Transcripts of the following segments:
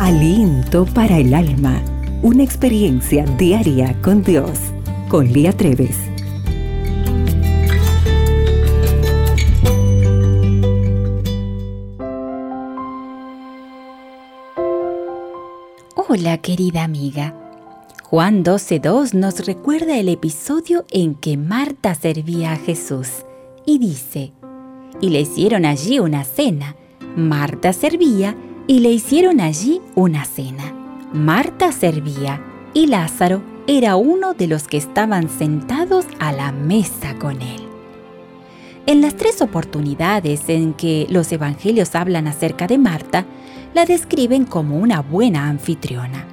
Aliento para el alma. Una experiencia diaria con Dios. Con Lía Treves. Hola querida amiga. Juan 12.2 nos recuerda el episodio en que Marta servía a Jesús y dice, y le hicieron allí una cena. Marta servía y le hicieron allí una cena. Marta servía y Lázaro era uno de los que estaban sentados a la mesa con él. En las tres oportunidades en que los evangelios hablan acerca de Marta, la describen como una buena anfitriona.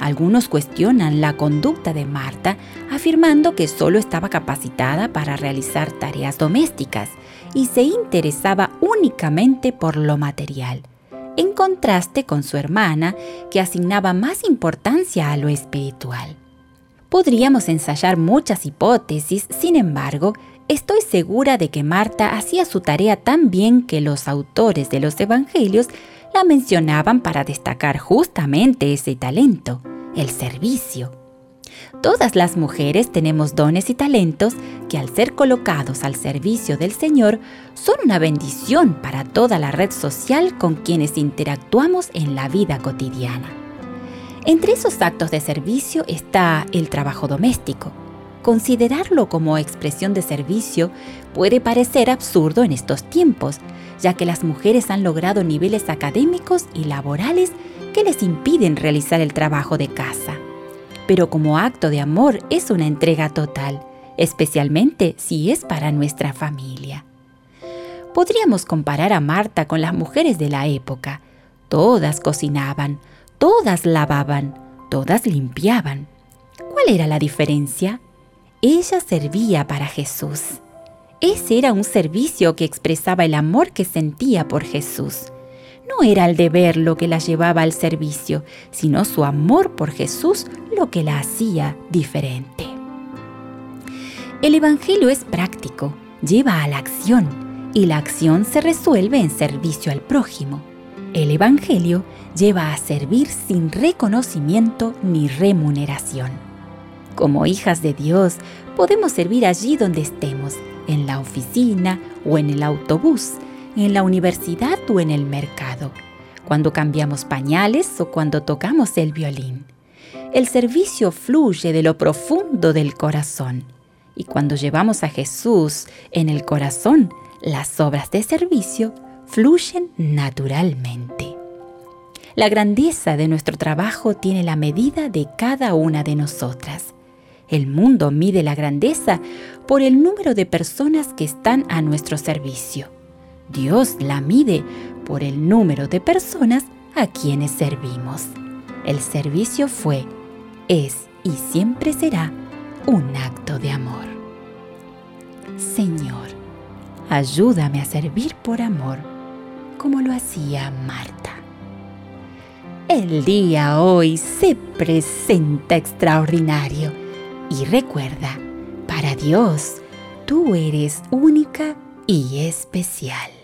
Algunos cuestionan la conducta de Marta, afirmando que solo estaba capacitada para realizar tareas domésticas y se interesaba únicamente por lo material, en contraste con su hermana, que asignaba más importancia a lo espiritual. Podríamos ensayar muchas hipótesis, sin embargo, estoy segura de que Marta hacía su tarea tan bien que los autores de los Evangelios la mencionaban para destacar justamente ese talento, el servicio. Todas las mujeres tenemos dones y talentos que al ser colocados al servicio del Señor son una bendición para toda la red social con quienes interactuamos en la vida cotidiana. Entre esos actos de servicio está el trabajo doméstico. Considerarlo como expresión de servicio puede parecer absurdo en estos tiempos, ya que las mujeres han logrado niveles académicos y laborales que les impiden realizar el trabajo de casa. Pero como acto de amor es una entrega total, especialmente si es para nuestra familia. Podríamos comparar a Marta con las mujeres de la época. Todas cocinaban, todas lavaban, todas limpiaban. ¿Cuál era la diferencia? Ella servía para Jesús. Ese era un servicio que expresaba el amor que sentía por Jesús. No era el deber lo que la llevaba al servicio, sino su amor por Jesús lo que la hacía diferente. El Evangelio es práctico, lleva a la acción, y la acción se resuelve en servicio al prójimo. El Evangelio lleva a servir sin reconocimiento ni remuneración. Como hijas de Dios, podemos servir allí donde estemos, en la oficina o en el autobús, en la universidad o en el mercado, cuando cambiamos pañales o cuando tocamos el violín. El servicio fluye de lo profundo del corazón y cuando llevamos a Jesús en el corazón, las obras de servicio fluyen naturalmente. La grandeza de nuestro trabajo tiene la medida de cada una de nosotras. El mundo mide la grandeza por el número de personas que están a nuestro servicio. Dios la mide por el número de personas a quienes servimos. El servicio fue, es y siempre será un acto de amor. Señor, ayúdame a servir por amor, como lo hacía Marta. El día hoy se presenta extraordinario y recuerda, para Dios, tú eres única y especial.